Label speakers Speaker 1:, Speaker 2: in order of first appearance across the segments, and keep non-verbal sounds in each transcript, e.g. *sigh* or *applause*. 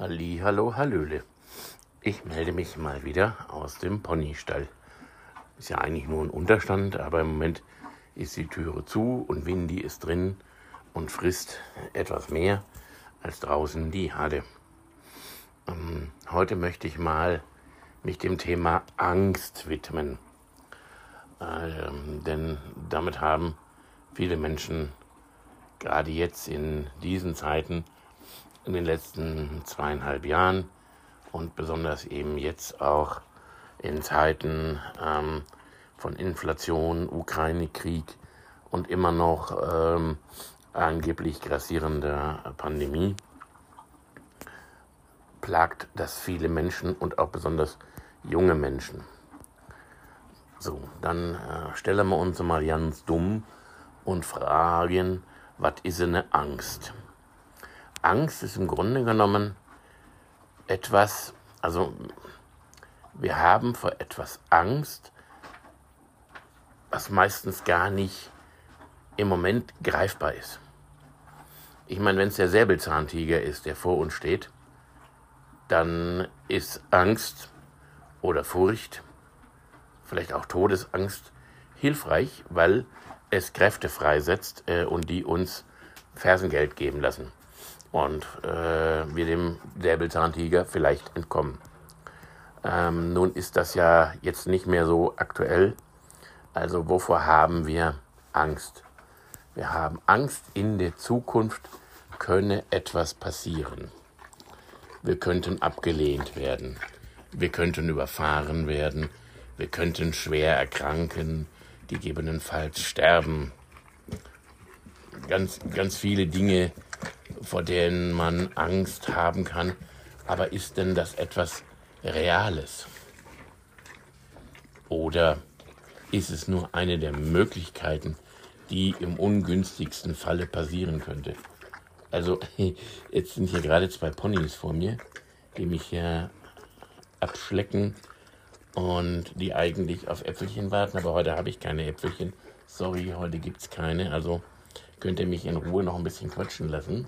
Speaker 1: Halli, hallo, hallöle. Ich melde mich mal wieder aus dem Ponystall. Ist ja eigentlich nur ein Unterstand, aber im Moment ist die Türe zu und Windy ist drin und frisst etwas mehr als draußen die Hade. Ähm, heute möchte ich mal mich dem Thema Angst widmen. Ähm, denn damit haben viele Menschen gerade jetzt in diesen Zeiten in den letzten zweieinhalb Jahren und besonders eben jetzt auch in Zeiten ähm, von Inflation, Ukraine-Krieg und immer noch ähm, angeblich grassierender Pandemie plagt das viele Menschen und auch besonders junge Menschen. So, dann äh, stellen wir uns mal ganz dumm und fragen, was ist eine Angst? Angst ist im Grunde genommen etwas, also wir haben vor etwas Angst, was meistens gar nicht im Moment greifbar ist. Ich meine, wenn es der Säbelzahntiger ist, der vor uns steht, dann ist Angst oder Furcht, vielleicht auch Todesangst, hilfreich, weil es Kräfte freisetzt äh, und die uns Fersengeld geben lassen und äh, wir dem Säbelzahntiger vielleicht entkommen. Ähm, nun ist das ja jetzt nicht mehr so aktuell. Also wovor haben wir Angst? Wir haben Angst, in der Zukunft könne etwas passieren. Wir könnten abgelehnt werden. Wir könnten überfahren werden. Wir könnten schwer erkranken, gegebenenfalls sterben. Ganz, ganz viele Dinge, vor denen man Angst haben kann. Aber ist denn das etwas Reales? Oder ist es nur eine der Möglichkeiten, die im ungünstigsten Falle passieren könnte? Also, *laughs* jetzt sind hier gerade zwei Ponys vor mir, die mich hier abschlecken und die eigentlich auf Äpfelchen warten, aber heute habe ich keine Äpfelchen. Sorry, heute gibt es keine, also könnt ihr mich in Ruhe noch ein bisschen quatschen lassen.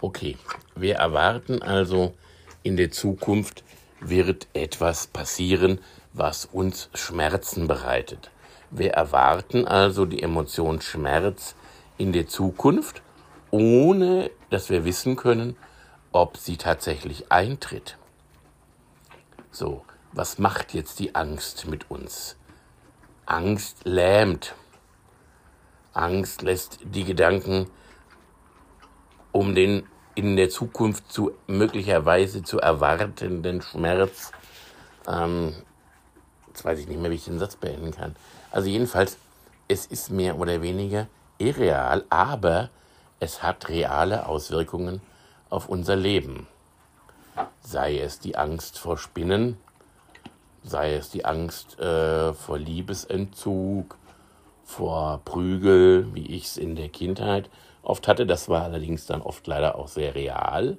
Speaker 1: Okay, wir erwarten also, in der Zukunft wird etwas passieren, was uns Schmerzen bereitet. Wir erwarten also die Emotion Schmerz in der Zukunft, ohne dass wir wissen können, ob sie tatsächlich eintritt. So, was macht jetzt die Angst mit uns? Angst lähmt. Angst lässt die Gedanken um den in der Zukunft zu möglicherweise zu erwartenden Schmerz. Ähm, jetzt weiß ich nicht mehr, wie ich den Satz beenden kann. Also jedenfalls, es ist mehr oder weniger irreal, aber es hat reale Auswirkungen auf unser Leben. Sei es die Angst vor Spinnen, sei es die Angst äh, vor Liebesentzug, vor Prügel, wie ich es in der Kindheit oft hatte. Das war allerdings dann oft leider auch sehr real.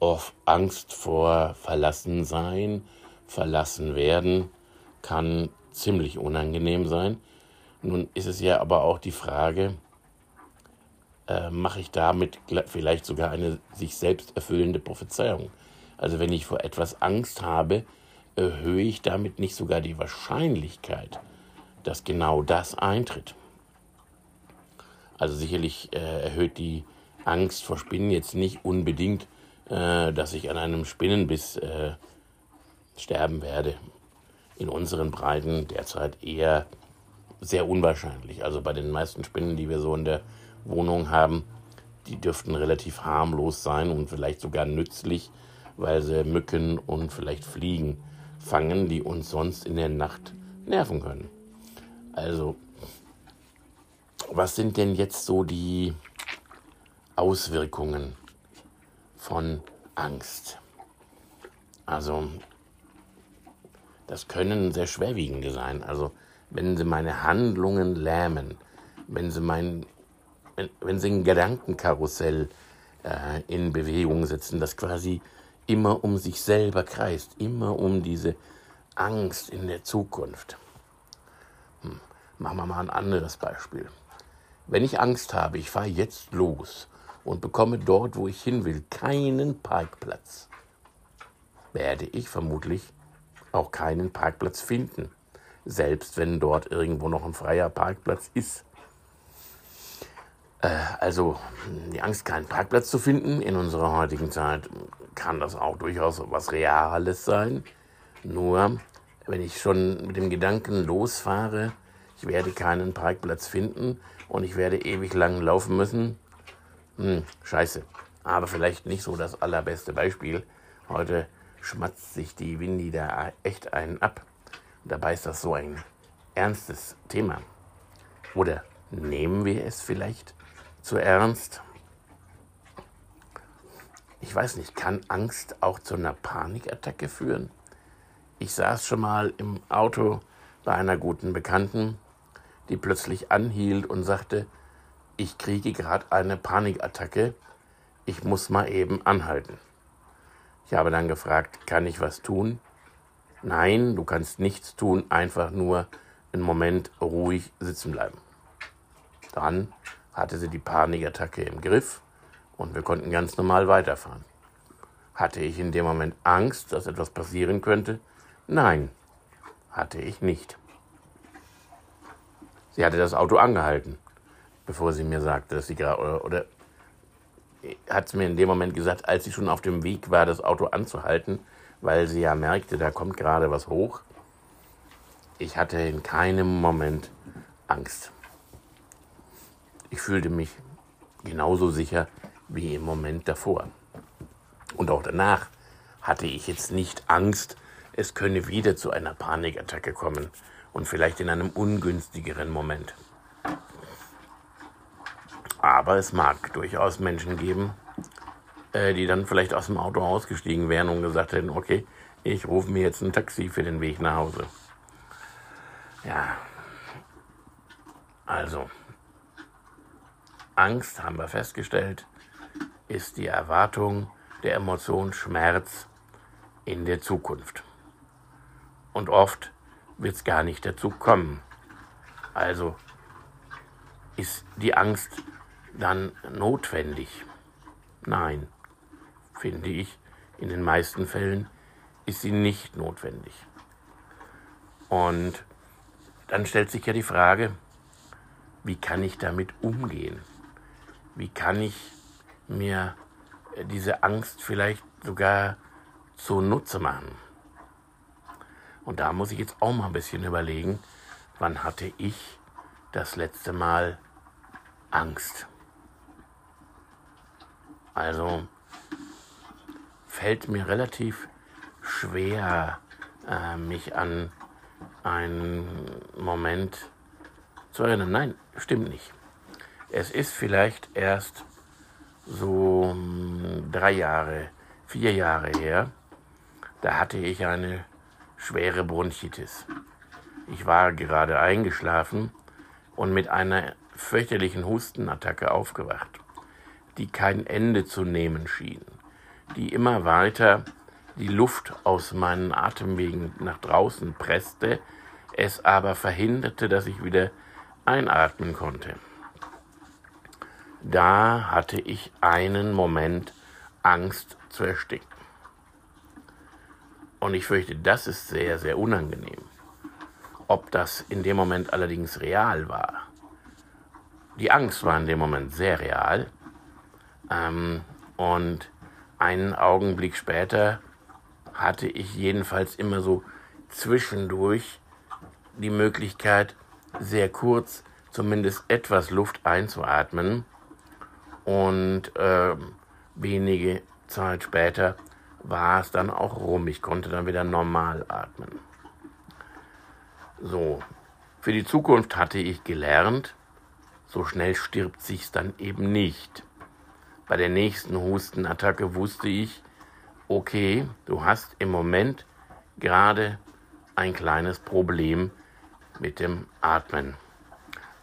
Speaker 1: Oft Angst vor Verlassensein, verlassen werden, kann ziemlich unangenehm sein. Nun ist es ja aber auch die Frage, äh, mache ich damit vielleicht sogar eine sich selbst erfüllende Prophezeiung? Also wenn ich vor etwas Angst habe, erhöhe ich damit nicht sogar die Wahrscheinlichkeit, dass genau das eintritt. Also sicherlich äh, erhöht die Angst vor Spinnen jetzt nicht unbedingt, äh, dass ich an einem Spinnenbiss äh, sterben werde. In unseren Breiten derzeit eher sehr unwahrscheinlich. Also bei den meisten Spinnen, die wir so in der Wohnung haben, die dürften relativ harmlos sein und vielleicht sogar nützlich, weil sie Mücken und vielleicht Fliegen fangen, die uns sonst in der Nacht nerven können. Also was sind denn jetzt so die Auswirkungen von Angst? Also, das können sehr schwerwiegende sein. Also, wenn sie meine Handlungen lähmen, wenn sie mein, wenn, wenn sie ein Gedankenkarussell äh, in Bewegung setzen, das quasi immer um sich selber kreist, immer um diese Angst in der Zukunft. Machen wir mal ein anderes Beispiel. Wenn ich Angst habe, ich fahre jetzt los und bekomme dort, wo ich hin will, keinen Parkplatz, werde ich vermutlich auch keinen Parkplatz finden, selbst wenn dort irgendwo noch ein freier Parkplatz ist. Äh, also die Angst, keinen Parkplatz zu finden in unserer heutigen Zeit, kann das auch durchaus was Reales sein. Nur, wenn ich schon mit dem Gedanken losfahre, ich werde keinen Parkplatz finden und ich werde ewig lang laufen müssen, hm, scheiße. Aber vielleicht nicht so das allerbeste Beispiel. Heute schmatzt sich die Windy da echt einen ab. Dabei ist das so ein ernstes Thema. Oder nehmen wir es vielleicht zu ernst? Ich weiß nicht, kann Angst auch zu einer Panikattacke führen? Ich saß schon mal im Auto bei einer guten Bekannten, die plötzlich anhielt und sagte, ich kriege gerade eine Panikattacke, ich muss mal eben anhalten. Ich habe dann gefragt, kann ich was tun? Nein, du kannst nichts tun, einfach nur einen Moment ruhig sitzen bleiben. Dann hatte sie die Panikattacke im Griff und wir konnten ganz normal weiterfahren. Hatte ich in dem Moment Angst, dass etwas passieren könnte? Nein, hatte ich nicht. Sie hatte das Auto angehalten, bevor sie mir sagte, dass sie gerade, oder, oder hat sie mir in dem Moment gesagt, als sie schon auf dem Weg war, das Auto anzuhalten, weil sie ja merkte, da kommt gerade was hoch. Ich hatte in keinem Moment Angst. Ich fühlte mich genauso sicher wie im Moment davor. Und auch danach hatte ich jetzt nicht Angst, es könne wieder zu einer Panikattacke kommen und vielleicht in einem ungünstigeren Moment. Aber es mag durchaus Menschen geben, äh, die dann vielleicht aus dem Auto ausgestiegen wären und gesagt hätten, okay, ich rufe mir jetzt ein Taxi für den Weg nach Hause. Ja, also, Angst, haben wir festgestellt, ist die Erwartung der Emotion Schmerz in der Zukunft. Und oft wird es gar nicht dazu kommen. Also ist die Angst dann notwendig? Nein, finde ich, in den meisten Fällen ist sie nicht notwendig. Und dann stellt sich ja die Frage, wie kann ich damit umgehen? Wie kann ich mir diese Angst vielleicht sogar zunutze machen? Und da muss ich jetzt auch mal ein bisschen überlegen, wann hatte ich das letzte Mal Angst? Also fällt mir relativ schwer, äh, mich an einen Moment zu erinnern. Nein, stimmt nicht. Es ist vielleicht erst so hm, drei Jahre, vier Jahre her. Da hatte ich eine schwere Bronchitis. Ich war gerade eingeschlafen und mit einer fürchterlichen Hustenattacke aufgewacht, die kein Ende zu nehmen schien, die immer weiter die Luft aus meinen Atemwegen nach draußen presste, es aber verhinderte, dass ich wieder einatmen konnte. Da hatte ich einen Moment Angst zu ersticken. Und ich fürchte, das ist sehr, sehr unangenehm. Ob das in dem Moment allerdings real war. Die Angst war in dem Moment sehr real. Ähm, und einen Augenblick später hatte ich jedenfalls immer so zwischendurch die Möglichkeit, sehr kurz zumindest etwas Luft einzuatmen. Und äh, wenige Zeit später war es dann auch rum. Ich konnte dann wieder normal atmen. So, für die Zukunft hatte ich gelernt, so schnell stirbt sich's dann eben nicht. Bei der nächsten Hustenattacke wusste ich, okay, du hast im Moment gerade ein kleines Problem mit dem Atmen.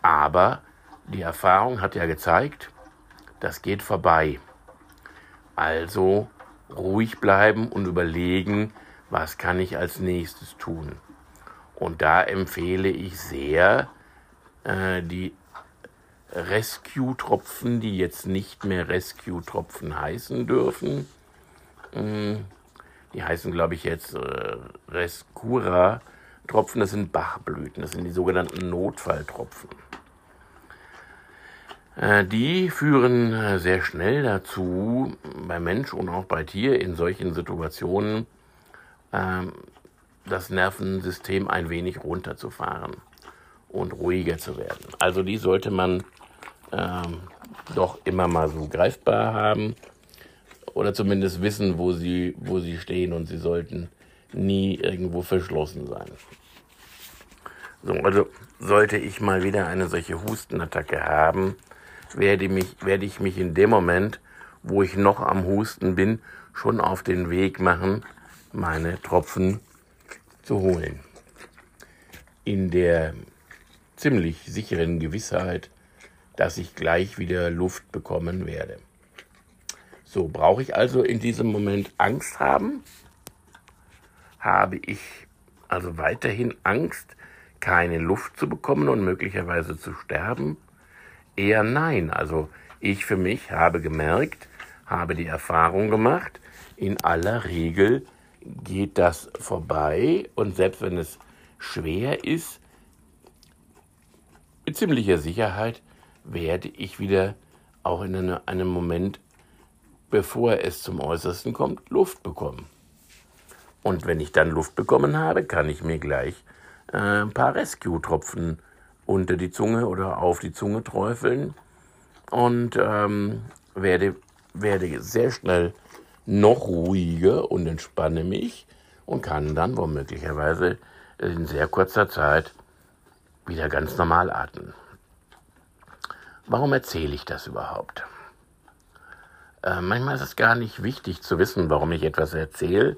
Speaker 1: Aber die Erfahrung hat ja gezeigt, das geht vorbei. Also ruhig bleiben und überlegen, was kann ich als nächstes tun. Und da empfehle ich sehr, äh, die Rescue-Tropfen, die jetzt nicht mehr Rescue-Tropfen heißen dürfen. Hm, die heißen, glaube ich, jetzt äh, Rescura-Tropfen. Das sind Bachblüten, das sind die sogenannten Notfalltropfen. Äh, die führen äh, sehr schnell dazu, bei Mensch und auch bei Tier in solchen Situationen ähm, das Nervensystem ein wenig runterzufahren und ruhiger zu werden. Also die sollte man ähm, doch immer mal so greifbar haben oder zumindest wissen, wo sie, wo sie stehen und sie sollten nie irgendwo verschlossen sein. So, also sollte ich mal wieder eine solche Hustenattacke haben, werde, mich, werde ich mich in dem Moment, wo ich noch am Husten bin, schon auf den Weg machen, meine Tropfen zu holen. In der ziemlich sicheren Gewissheit, dass ich gleich wieder Luft bekommen werde. So, brauche ich also in diesem Moment Angst haben? Habe ich also weiterhin Angst, keine Luft zu bekommen und möglicherweise zu sterben? Eher nein. Also ich für mich habe gemerkt, habe die Erfahrung gemacht, in aller Regel geht das vorbei und selbst wenn es schwer ist, mit ziemlicher Sicherheit werde ich wieder auch in einem Moment, bevor es zum Äußersten kommt, Luft bekommen. Und wenn ich dann Luft bekommen habe, kann ich mir gleich äh, ein paar Rescue-Tropfen unter die Zunge oder auf die Zunge träufeln und ähm, werde, werde sehr schnell noch ruhiger und entspanne mich und kann dann womöglicherweise in sehr kurzer Zeit wieder ganz normal atmen. Warum erzähle ich das überhaupt? Äh, manchmal ist es gar nicht wichtig zu wissen, warum ich etwas erzähle,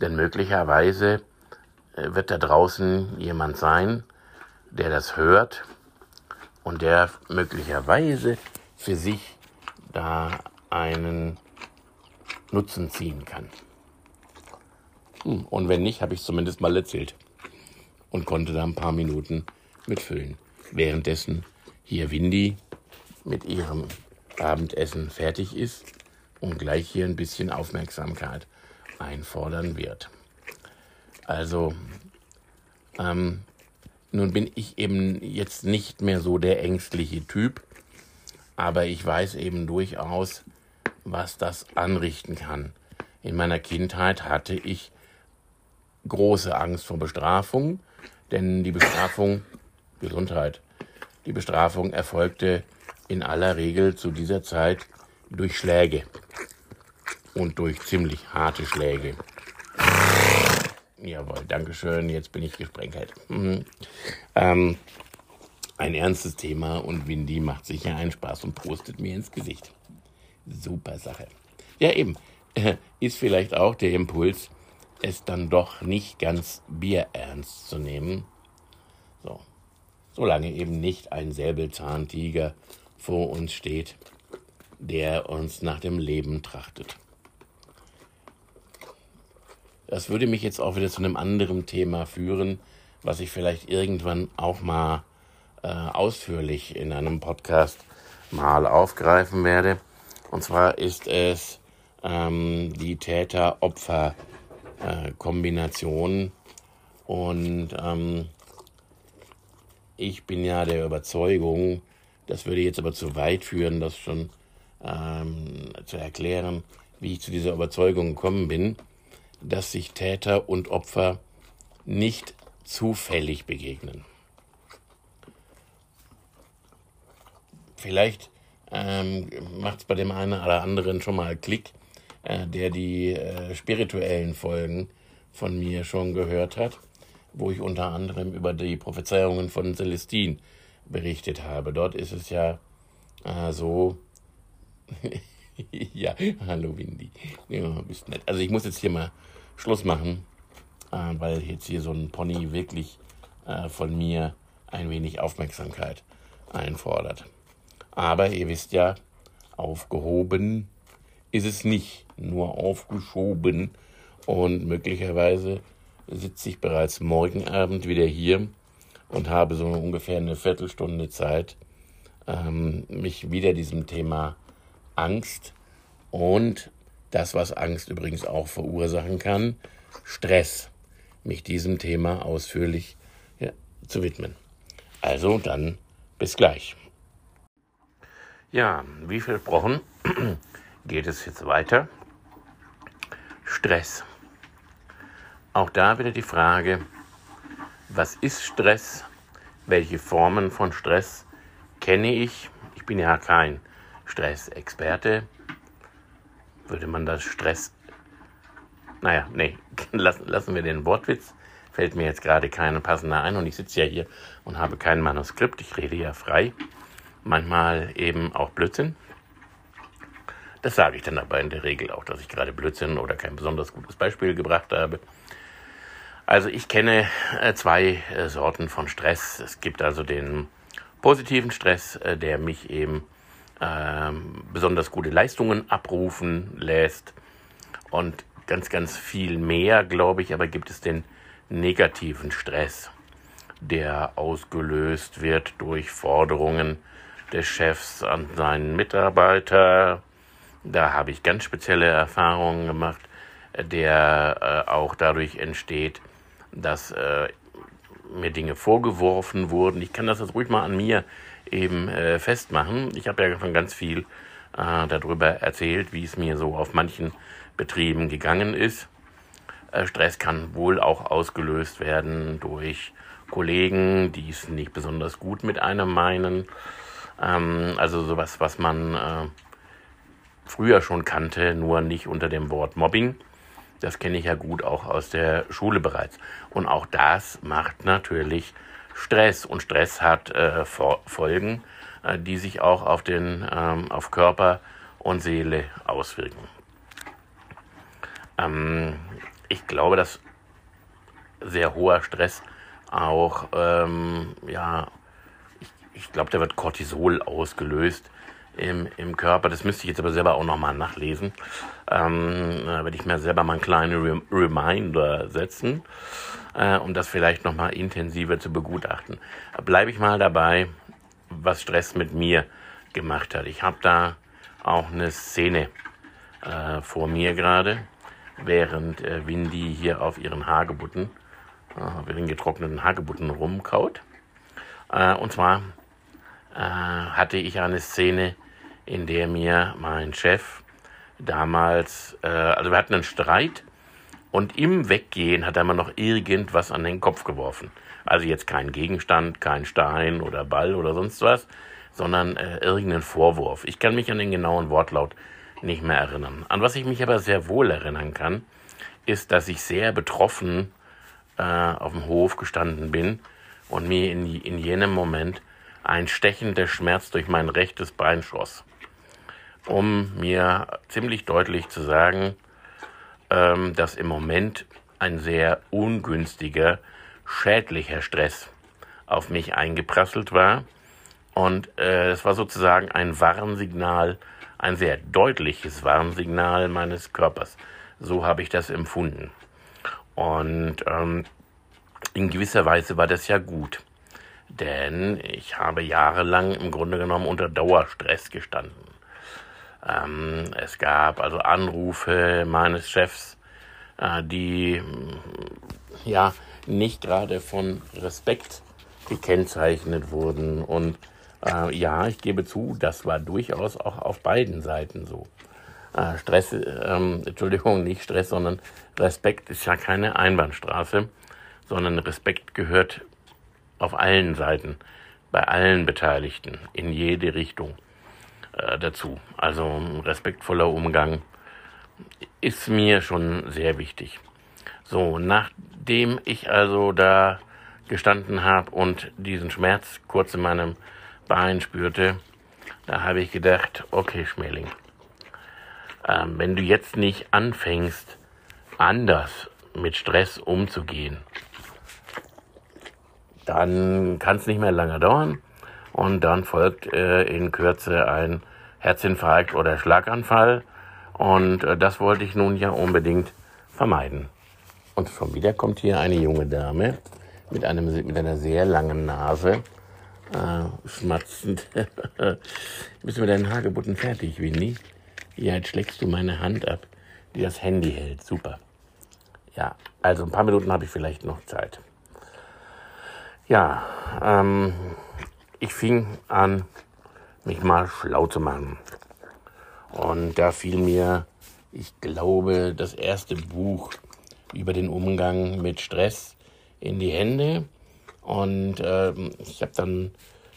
Speaker 1: denn möglicherweise äh, wird da draußen jemand sein, der das hört und der möglicherweise für sich da einen Nutzen ziehen kann. Hm, und wenn nicht, habe ich es zumindest mal erzählt und konnte da ein paar Minuten mitfüllen. Währenddessen hier Windy mit ihrem Abendessen fertig ist und gleich hier ein bisschen Aufmerksamkeit einfordern wird. Also, ähm, nun bin ich eben jetzt nicht mehr so der ängstliche Typ, aber ich weiß eben durchaus, was das anrichten kann. In meiner Kindheit hatte ich große Angst vor Bestrafung, denn die Bestrafung, Gesundheit, die Bestrafung erfolgte in aller Regel zu dieser Zeit durch Schläge und durch ziemlich harte Schläge. Jawohl, Dankeschön, jetzt bin ich gesprenkelt. Mhm. Ähm, ein ernstes Thema und Windy macht sicher einen Spaß und postet mir ins Gesicht. Super Sache. Ja, eben, äh, *laughs* ist vielleicht auch der Impuls, es dann doch nicht ganz bierernst zu nehmen. So, solange eben nicht ein Säbelzahntiger vor uns steht, der uns nach dem Leben trachtet. Das würde mich jetzt auch wieder zu einem anderen Thema führen, was ich vielleicht irgendwann auch mal äh, ausführlich in einem Podcast mal aufgreifen werde. Und zwar ist es ähm, die Täter-Opfer-Kombination. Äh, Und ähm, ich bin ja der Überzeugung, das würde jetzt aber zu weit führen, das schon ähm, zu erklären, wie ich zu dieser Überzeugung gekommen bin, dass sich Täter und Opfer nicht zufällig begegnen. Vielleicht ähm, macht es bei dem einen oder anderen schon mal Klick, äh, der die äh, spirituellen Folgen von mir schon gehört hat, wo ich unter anderem über die Prophezeiungen von Celestine berichtet habe. Dort ist es ja äh, so. *laughs* ja, hallo Windy. Ja, bist nett. Also ich muss jetzt hier mal Schluss machen, äh, weil jetzt hier so ein Pony wirklich äh, von mir ein wenig Aufmerksamkeit einfordert. Aber ihr wisst ja, aufgehoben ist es nicht, nur aufgeschoben. Und möglicherweise sitze ich bereits morgen Abend wieder hier und habe so ungefähr eine Viertelstunde Zeit, ähm, mich wieder diesem Thema Angst und das, was Angst übrigens auch verursachen kann, Stress, mich diesem Thema ausführlich ja, zu widmen. Also dann bis gleich. Ja, wie versprochen *clears throat* geht es jetzt weiter. Stress. Auch da wieder die Frage, was ist Stress? Welche Formen von Stress kenne ich? Ich bin ja kein Stressexperte. Würde man das Stress... Naja, nee, *laughs* lassen, lassen wir den Wortwitz. Fällt mir jetzt gerade keiner passender ein und ich sitze ja hier und habe kein Manuskript. Ich rede ja frei. Manchmal eben auch Blödsinn. Das sage ich dann aber in der Regel auch, dass ich gerade Blödsinn oder kein besonders gutes Beispiel gebracht habe. Also ich kenne äh, zwei äh, Sorten von Stress. Es gibt also den positiven Stress, äh, der mich eben ähm, besonders gute Leistungen abrufen lässt und ganz, ganz viel mehr, glaube ich, aber gibt es den negativen Stress, der ausgelöst wird durch Forderungen des Chefs an seinen Mitarbeiter. Da habe ich ganz spezielle Erfahrungen gemacht, der äh, auch dadurch entsteht, dass äh, mir Dinge vorgeworfen wurden. Ich kann das jetzt ruhig mal an mir eben äh, festmachen. Ich habe ja schon ganz viel äh, darüber erzählt, wie es mir so auf manchen Betrieben gegangen ist. Äh, Stress kann wohl auch ausgelöst werden durch Kollegen, die es nicht besonders gut mit einem meinen. Ähm, also sowas, was man äh, früher schon kannte, nur nicht unter dem Wort Mobbing. Das kenne ich ja gut auch aus der Schule bereits. Und auch das macht natürlich Stress. Und Stress hat äh, Folgen, äh, die sich auch auf, den, ähm, auf Körper und Seele auswirken. Ähm, ich glaube, dass sehr hoher Stress auch, ähm, ja, ich, ich glaube, da wird Cortisol ausgelöst im, im Körper. Das müsste ich jetzt aber selber auch nochmal nachlesen. Ähm, da werde ich mir selber mal einen kleinen Reminder setzen, äh, um das vielleicht nochmal intensiver zu begutachten. Bleibe ich mal dabei, was Stress mit mir gemacht hat. Ich habe da auch eine Szene äh, vor mir gerade, während äh, Windy hier auf ihren Hagebutten, äh, auf ihren getrockneten Hagebutten rumkaut. Äh, und zwar äh, hatte ich eine Szene, in der mir mein Chef damals, äh, also wir hatten einen Streit und im Weggehen hat er mir noch irgendwas an den Kopf geworfen. Also jetzt kein Gegenstand, kein Stein oder Ball oder sonst was, sondern äh, irgendeinen Vorwurf. Ich kann mich an den genauen Wortlaut nicht mehr erinnern. An was ich mich aber sehr wohl erinnern kann, ist, dass ich sehr betroffen äh, auf dem Hof gestanden bin und mir in, in jenem Moment ein stechender Schmerz durch mein rechtes Bein schoss um mir ziemlich deutlich zu sagen, ähm, dass im Moment ein sehr ungünstiger, schädlicher Stress auf mich eingeprasselt war. Und äh, es war sozusagen ein Warnsignal, ein sehr deutliches Warnsignal meines Körpers. So habe ich das empfunden. Und ähm, in gewisser Weise war das ja gut. Denn ich habe jahrelang im Grunde genommen unter Dauerstress gestanden. Ähm, es gab also Anrufe meines Chefs, äh, die mm, ja nicht gerade von Respekt gekennzeichnet wurden. Und äh, ja, ich gebe zu, das war durchaus auch auf beiden Seiten so. Äh, Stress, ähm, Entschuldigung, nicht Stress, sondern Respekt ist ja keine Einbahnstraße, sondern Respekt gehört auf allen Seiten, bei allen Beteiligten, in jede Richtung äh, dazu. Also respektvoller Umgang ist mir schon sehr wichtig. So, nachdem ich also da gestanden habe und diesen Schmerz kurz in meinem Bein spürte, da habe ich gedacht, okay, Schmeling, äh, wenn du jetzt nicht anfängst, anders mit Stress umzugehen, dann kann es nicht mehr lange dauern und dann folgt äh, in Kürze ein Herzinfarkt oder Schlaganfall und äh, das wollte ich nun ja unbedingt vermeiden. Und schon wieder kommt hier eine junge Dame mit, einem, mit einer sehr langen Nase äh, schmatzend. *laughs* Bist du mit deinen Hagebutten fertig, Winnie? Ja, jetzt schlägst du meine Hand ab, die das Handy hält. Super. Ja, also ein paar Minuten habe ich vielleicht noch Zeit. Ja, ähm, ich fing an, mich mal schlau zu machen. Und da fiel mir, ich glaube, das erste Buch über den Umgang mit Stress in die Hände. Und ähm, ich habe dann,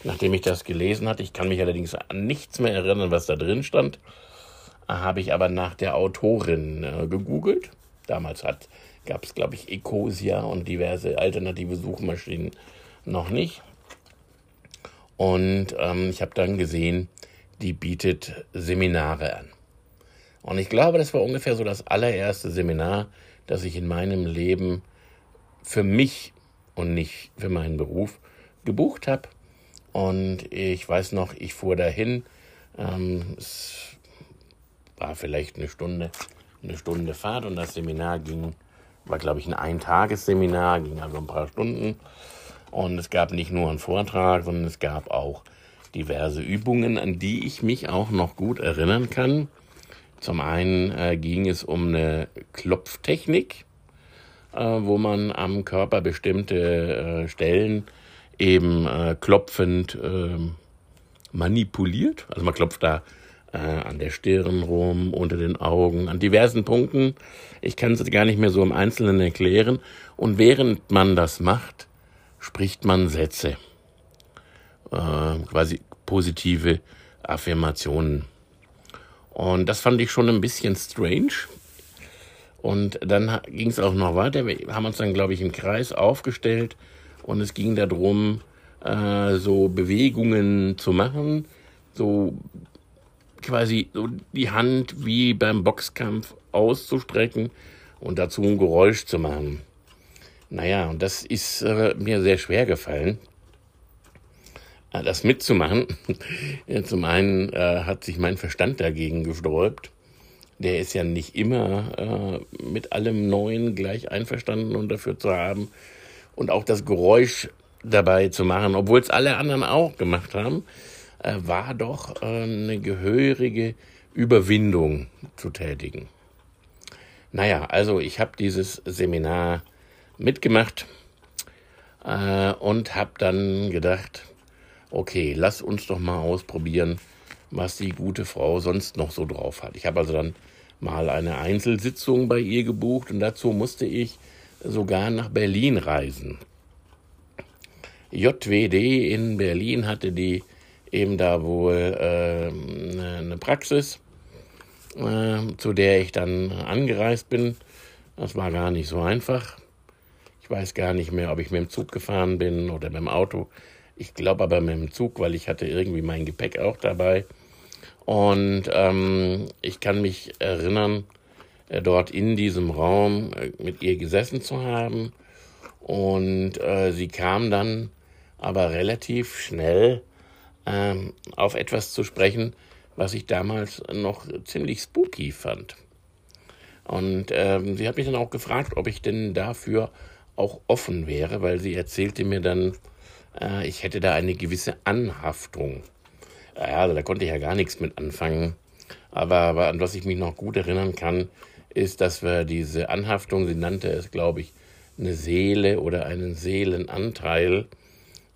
Speaker 1: nachdem ich das gelesen hatte, ich kann mich allerdings an nichts mehr erinnern, was da drin stand, habe ich aber nach der Autorin äh, gegoogelt. Damals gab es, glaube ich, Ecosia und diverse alternative Suchmaschinen noch nicht. Und ähm, ich habe dann gesehen, die bietet Seminare an. Und ich glaube, das war ungefähr so das allererste Seminar, das ich in meinem Leben für mich und nicht für meinen Beruf gebucht habe. Und ich weiß noch, ich fuhr dahin. Ähm, es war vielleicht eine Stunde, eine Stunde Fahrt und das Seminar ging, war glaube ich ein Eintagesseminar, ging also ein paar Stunden. Und es gab nicht nur einen Vortrag, sondern es gab auch diverse Übungen, an die ich mich auch noch gut erinnern kann. Zum einen äh, ging es um eine Klopftechnik, äh, wo man am Körper bestimmte äh, Stellen eben äh, klopfend ähm, manipuliert. Also man klopft da äh, an der Stirn rum, unter den Augen, an diversen Punkten. Ich kann es gar nicht mehr so im Einzelnen erklären. Und während man das macht, spricht man Sätze, äh, quasi positive Affirmationen. Und das fand ich schon ein bisschen strange. Und dann ging es auch noch weiter. Wir haben uns dann, glaube ich, im Kreis aufgestellt und es ging darum, äh, so Bewegungen zu machen, so quasi so die Hand wie beim Boxkampf auszustrecken und dazu ein Geräusch zu machen. Naja, und das ist äh, mir sehr schwer gefallen, äh, das mitzumachen. *laughs* Zum einen äh, hat sich mein Verstand dagegen gesträubt. Der ist ja nicht immer äh, mit allem Neuen gleich einverstanden und dafür zu haben. Und auch das Geräusch dabei zu machen, obwohl es alle anderen auch gemacht haben, äh, war doch äh, eine gehörige Überwindung zu tätigen. Naja, also ich habe dieses Seminar mitgemacht äh, und habe dann gedacht, okay, lass uns doch mal ausprobieren, was die gute Frau sonst noch so drauf hat. Ich habe also dann mal eine Einzelsitzung bei ihr gebucht und dazu musste ich sogar nach Berlin reisen. JWD in Berlin hatte die eben da wohl äh, eine Praxis, äh, zu der ich dann angereist bin. Das war gar nicht so einfach. Weiß gar nicht mehr, ob ich mit dem Zug gefahren bin oder mit dem Auto. Ich glaube aber mit dem Zug, weil ich hatte irgendwie mein Gepäck auch dabei. Und ähm, ich kann mich erinnern, äh, dort in diesem Raum äh, mit ihr gesessen zu haben. Und äh, sie kam dann aber relativ schnell ähm, auf etwas zu sprechen, was ich damals noch ziemlich spooky fand. Und ähm, sie hat mich dann auch gefragt, ob ich denn dafür auch offen wäre, weil sie erzählte mir dann, äh, ich hätte da eine gewisse Anhaftung. Also da konnte ich ja gar nichts mit anfangen. Aber, aber an was ich mich noch gut erinnern kann, ist, dass wir diese Anhaftung, sie nannte es, glaube ich, eine Seele oder einen Seelenanteil,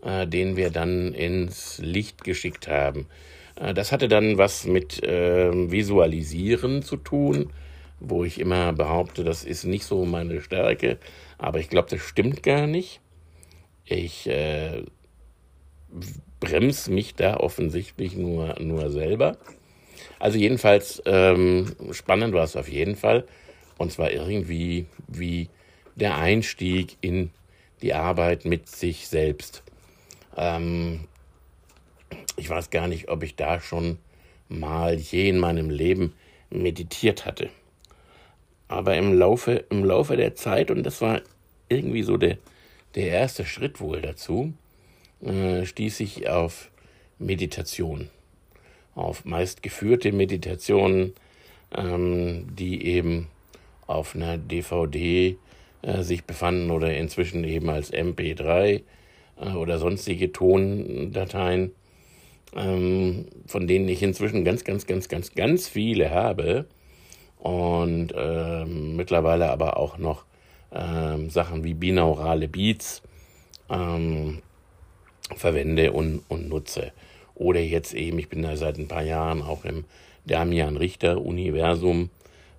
Speaker 1: äh, den wir dann ins Licht geschickt haben. Äh, das hatte dann was mit äh, Visualisieren zu tun, wo ich immer behaupte, das ist nicht so meine Stärke. Aber ich glaube, das stimmt gar nicht. Ich äh, bremse mich da offensichtlich nur, nur selber. Also jedenfalls ähm, spannend war es auf jeden Fall. Und zwar irgendwie wie der Einstieg in die Arbeit mit sich selbst. Ähm, ich weiß gar nicht, ob ich da schon mal je in meinem Leben meditiert hatte. Aber im Laufe, im Laufe der Zeit, und das war irgendwie so der, der erste Schritt wohl dazu, äh, stieß ich auf Meditation, auf meist geführte Meditationen, ähm, die eben auf einer DVD äh, sich befanden oder inzwischen eben als MP3 äh, oder sonstige Tondateien, ähm, von denen ich inzwischen ganz, ganz, ganz, ganz, ganz viele habe. Und ähm, mittlerweile aber auch noch ähm, Sachen wie binaurale Beats ähm, verwende und, und nutze. Oder jetzt eben, ich bin da seit ein paar Jahren auch im Damian Richter Universum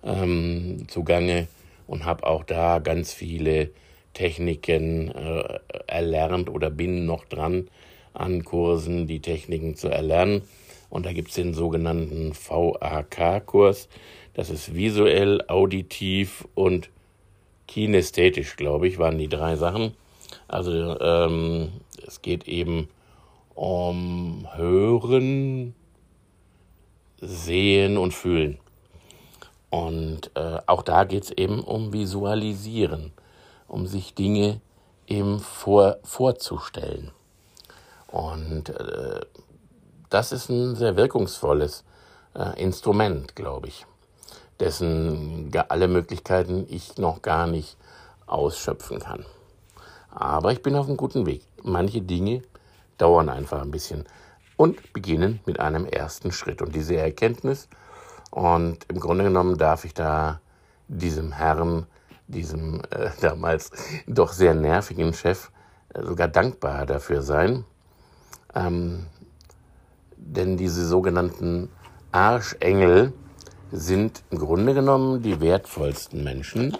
Speaker 1: ähm, zugange und habe auch da ganz viele Techniken äh, erlernt oder bin noch dran an Kursen, die Techniken zu erlernen. Und da gibt es den sogenannten VAK-Kurs. Das ist visuell, auditiv und kinästhetisch, glaube ich, waren die drei Sachen. Also ähm, es geht eben um Hören, Sehen und Fühlen. Und äh, auch da geht es eben um Visualisieren, um sich Dinge eben vor, vorzustellen. Und äh, das ist ein sehr wirkungsvolles äh, Instrument, glaube ich, dessen alle Möglichkeiten ich noch gar nicht ausschöpfen kann. Aber ich bin auf einem guten Weg. Manche Dinge dauern einfach ein bisschen und beginnen mit einem ersten Schritt. Und diese Erkenntnis, und im Grunde genommen darf ich da diesem Herrn, diesem äh, damals doch sehr nervigen Chef, äh, sogar dankbar dafür sein. Ähm, denn diese sogenannten Arschengel sind im Grunde genommen die wertvollsten Menschen,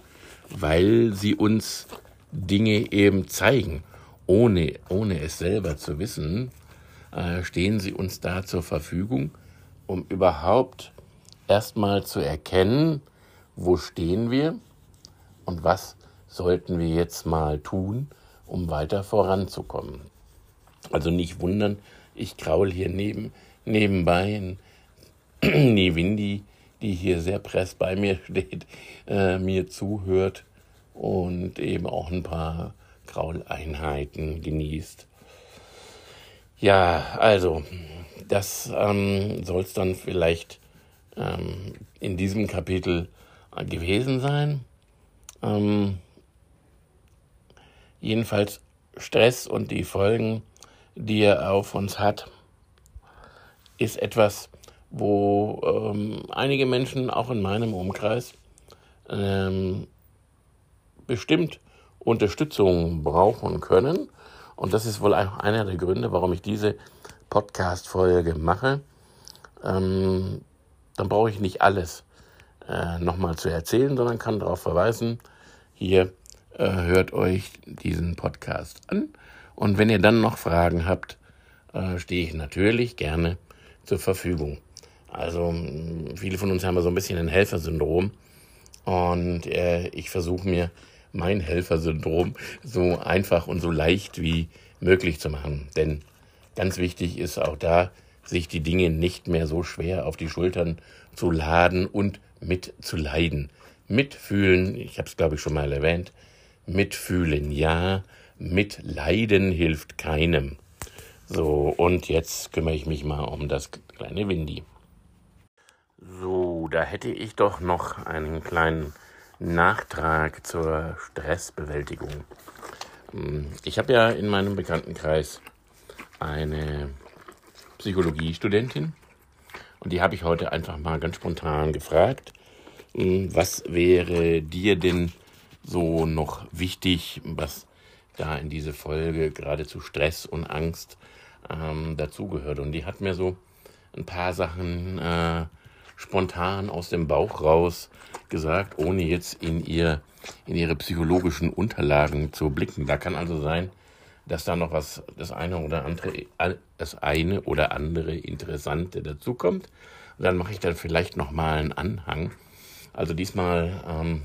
Speaker 1: weil sie uns Dinge eben zeigen ohne, ohne es selber zu wissen, äh, stehen sie uns da zur Verfügung, um überhaupt erstmal zu erkennen, wo stehen wir und was sollten wir jetzt mal tun, um weiter voranzukommen. Also nicht wundern, ich kraul hier neben, nebenbei *clears throat* Nivindi, die hier sehr press bei mir *laughs* steht, äh, mir zuhört und eben auch ein paar Krauleinheiten genießt. Ja, also, das ähm, soll es dann vielleicht ähm, in diesem Kapitel gewesen sein. Ähm, jedenfalls Stress und die Folgen, die er auf uns hat, ist etwas, wo ähm, einige Menschen auch in meinem Umkreis ähm, bestimmt Unterstützung brauchen können. Und das ist wohl auch einer der Gründe, warum ich diese Podcast-Folge mache. Ähm, dann brauche ich nicht alles äh, nochmal zu erzählen, sondern kann darauf verweisen, hier äh, hört euch diesen Podcast an. Und wenn ihr dann noch Fragen habt, äh, stehe ich natürlich gerne zur Verfügung. Also viele von uns haben so ein bisschen ein Helfersyndrom und äh, ich versuche mir mein Helfersyndrom so einfach und so leicht wie möglich zu machen. Denn ganz wichtig ist auch da, sich die Dinge nicht mehr so schwer auf die Schultern zu laden und mitzuleiden. Mitfühlen, ich habe es glaube ich schon mal erwähnt, mitfühlen ja, mitleiden hilft keinem. So, und jetzt kümmere ich mich mal um das kleine Windy. So, da hätte ich doch noch einen kleinen Nachtrag zur Stressbewältigung. Hm, ich habe ja in meinem Bekanntenkreis eine Psychologiestudentin und die habe ich heute einfach mal ganz spontan gefragt, hm, was wäre dir denn so noch wichtig, was da in diese Folge gerade zu Stress und Angst ähm, dazugehört. Und die hat mir so ein paar Sachen äh, spontan aus dem Bauch raus gesagt, ohne jetzt in ihr in ihre psychologischen Unterlagen zu blicken. Da kann also sein, dass da noch was das eine oder andere das eine oder andere Interessante dazukommt. Und dann mache ich dann vielleicht noch mal einen Anhang. Also diesmal ähm,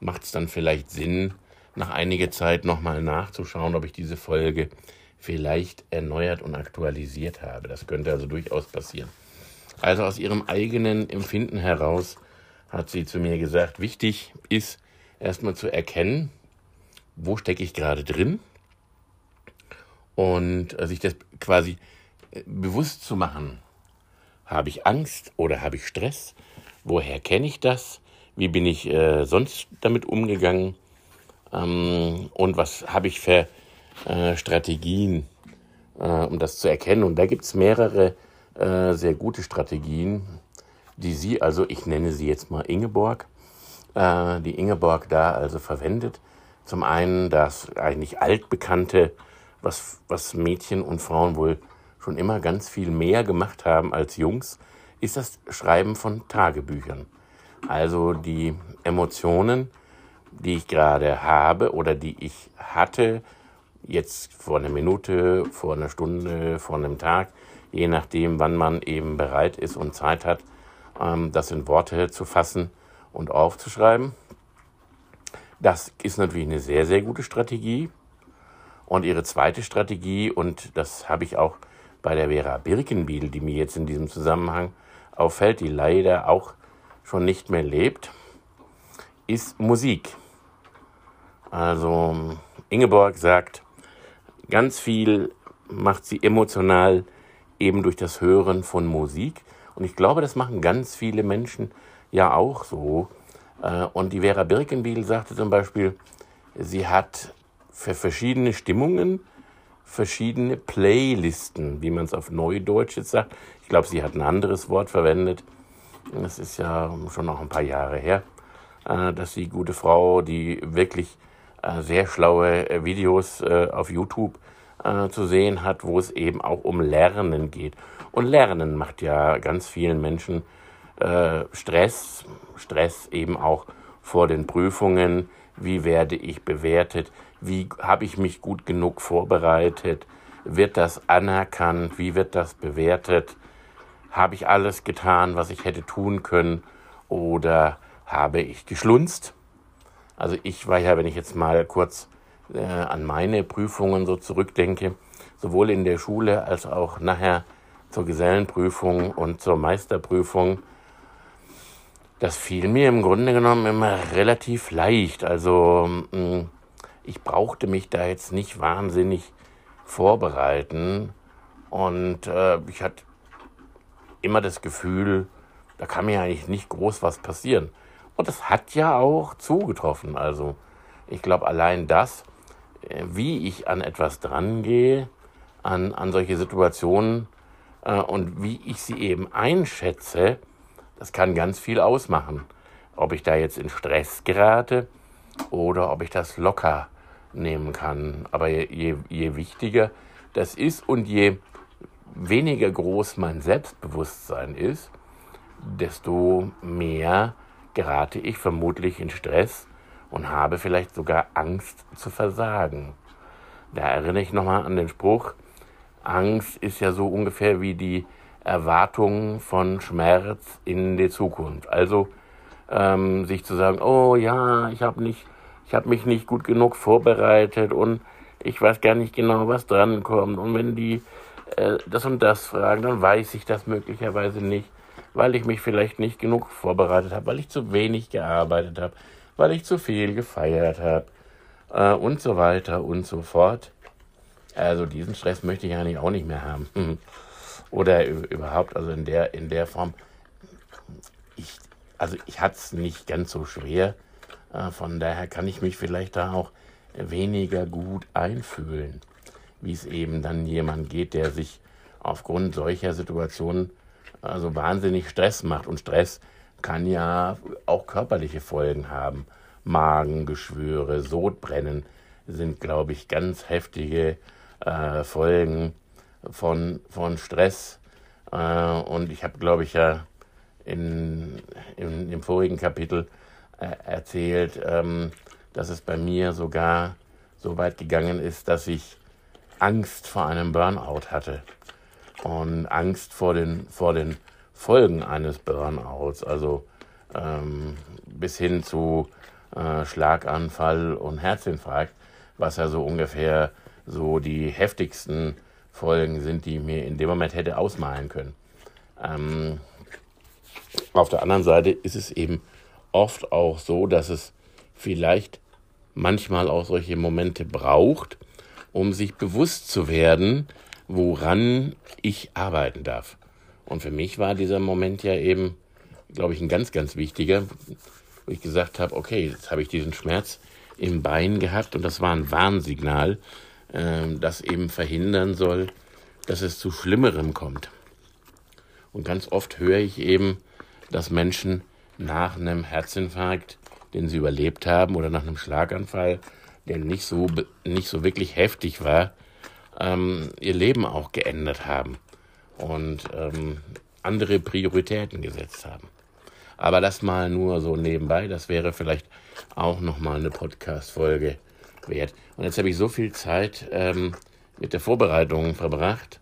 Speaker 1: macht es dann vielleicht Sinn, nach einiger Zeit noch mal nachzuschauen, ob ich diese Folge vielleicht erneuert und aktualisiert habe. Das könnte also durchaus passieren. Also aus ihrem eigenen Empfinden heraus hat sie zu mir gesagt, wichtig ist erstmal zu erkennen, wo stecke ich gerade drin und äh, sich das quasi äh, bewusst zu machen. Habe ich Angst oder habe ich Stress? Woher kenne ich das? Wie bin ich äh, sonst damit umgegangen? Ähm, und was habe ich für äh, Strategien, äh, um das zu erkennen. Und da gibt es mehrere äh, sehr gute Strategien, die sie, also ich nenne sie jetzt mal Ingeborg, äh, die Ingeborg da also verwendet. Zum einen das eigentlich altbekannte, was, was Mädchen und Frauen wohl schon immer ganz viel mehr gemacht haben als Jungs, ist das Schreiben von Tagebüchern. Also die Emotionen, die ich gerade habe oder die ich hatte, jetzt vor einer Minute, vor einer Stunde, vor einem Tag, je nachdem, wann man eben bereit ist und Zeit hat, ähm, das in Worte zu fassen und aufzuschreiben. Das ist natürlich eine sehr, sehr gute Strategie. Und ihre zweite Strategie, und das habe ich auch bei der Vera Birkenbiel, die mir jetzt in diesem Zusammenhang auffällt, die leider auch schon nicht mehr lebt, ist Musik. Also Ingeborg sagt, ganz viel macht sie emotional eben durch das Hören von Musik. Und ich glaube, das machen ganz viele Menschen ja auch so. Äh, und die Vera Birkenbiel sagte zum Beispiel, sie hat für verschiedene Stimmungen verschiedene Playlisten, wie man es auf Neudeutsch jetzt sagt. Ich glaube, sie hat ein anderes Wort verwendet. Das ist ja schon noch ein paar Jahre her, äh, dass die gute Frau, die wirklich äh, sehr schlaue Videos auf YouTube zu sehen hat, wo es eben auch um Lernen geht. Und Lernen macht ja ganz vielen Menschen äh, Stress, Stress eben auch vor den Prüfungen, wie werde ich bewertet, wie habe ich mich gut genug vorbereitet, wird das anerkannt, wie wird das bewertet, habe ich alles getan, was ich hätte tun können? Oder habe ich geschlunzt. Also ich war ja, wenn ich jetzt mal kurz äh, an meine Prüfungen so zurückdenke, sowohl in der Schule als auch nachher zur Gesellenprüfung und zur Meisterprüfung, das fiel mir im Grunde genommen immer relativ leicht. Also mm, ich brauchte mich da jetzt nicht wahnsinnig vorbereiten und äh, ich hatte immer das Gefühl, da kann mir eigentlich nicht groß was passieren. Und das hat ja auch zugetroffen. Also ich glaube, allein das, wie ich an etwas drangehe, an, an solche Situationen äh, und wie ich sie eben einschätze, das kann ganz viel ausmachen. Ob ich da jetzt in Stress gerate oder ob ich das locker nehmen kann. Aber je, je wichtiger das ist und je weniger groß mein Selbstbewusstsein ist, desto mehr gerate ich vermutlich in Stress und habe vielleicht sogar Angst zu versagen. Da erinnere ich nochmal an den Spruch, Angst ist ja so ungefähr wie die Erwartung von Schmerz in die Zukunft. Also ähm, sich zu sagen, oh ja, ich habe nicht, mich nicht gut genug vorbereitet und ich weiß gar nicht genau, was dran kommt. Und wenn die äh, das und das fragen, dann weiß ich das möglicherweise nicht, weil ich mich vielleicht nicht genug vorbereitet habe, weil ich zu wenig gearbeitet habe, weil ich zu viel gefeiert habe äh, und so weiter und so fort. Also diesen Stress möchte ich eigentlich auch nicht mehr haben. *laughs* oder überhaupt, also in der, in der Form. Ich, also ich hatte es nicht ganz so schwer. Äh, von daher kann ich mich vielleicht da auch weniger gut einfühlen, wie es eben dann jemand geht, der sich aufgrund solcher Situationen also wahnsinnig Stress macht. Und Stress kann ja auch körperliche Folgen haben. Magengeschwüre, Sodbrennen sind, glaube ich, ganz heftige äh, Folgen von, von Stress. Äh, und ich habe, glaube ich, ja in, in dem vorigen Kapitel äh, erzählt, ähm, dass es bei mir sogar so weit gegangen ist, dass ich Angst vor einem Burnout hatte und Angst vor den, vor den Folgen eines Burnouts, also ähm, bis hin zu äh, Schlaganfall und Herzinfarkt, was ja so ungefähr so die heftigsten Folgen sind, die ich mir in dem Moment hätte ausmalen können. Ähm, auf der anderen Seite ist es eben oft auch so, dass es vielleicht manchmal auch solche Momente braucht, um sich bewusst zu werden, woran ich arbeiten darf. Und für mich war dieser Moment ja eben, glaube ich, ein ganz, ganz wichtiger, wo ich gesagt habe, okay, jetzt habe ich diesen Schmerz im Bein gehabt und das war ein Warnsignal, äh, das eben verhindern soll, dass es zu Schlimmerem kommt. Und ganz oft höre ich eben, dass Menschen nach einem Herzinfarkt, den sie überlebt haben, oder nach einem Schlaganfall, der nicht so, nicht so wirklich heftig war, ähm, ihr Leben auch geändert haben und ähm, andere Prioritäten gesetzt haben. Aber das mal nur so nebenbei, das wäre vielleicht auch nochmal eine Podcast-Folge wert. Und jetzt habe ich so viel Zeit ähm, mit der Vorbereitung verbracht,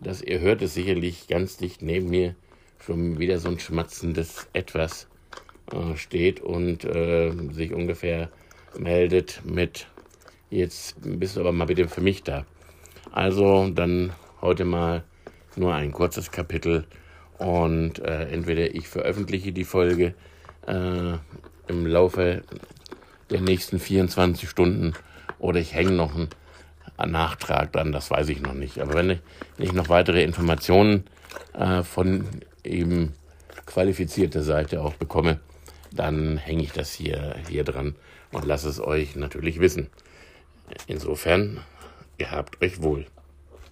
Speaker 1: dass ihr hört es sicherlich ganz dicht neben mir schon wieder so ein schmatzendes Etwas äh, steht und äh, sich ungefähr meldet mit, jetzt bist du aber mal bitte für mich da. Also dann heute mal nur ein kurzes Kapitel und äh, entweder ich veröffentliche die Folge äh, im Laufe der nächsten 24 Stunden oder ich hänge noch einen Nachtrag dran, das weiß ich noch nicht. Aber wenn ich, wenn ich noch weitere Informationen äh, von eben qualifizierter Seite auch bekomme, dann hänge ich das hier, hier dran und lasse es euch natürlich wissen. Insofern, ihr habt euch wohl.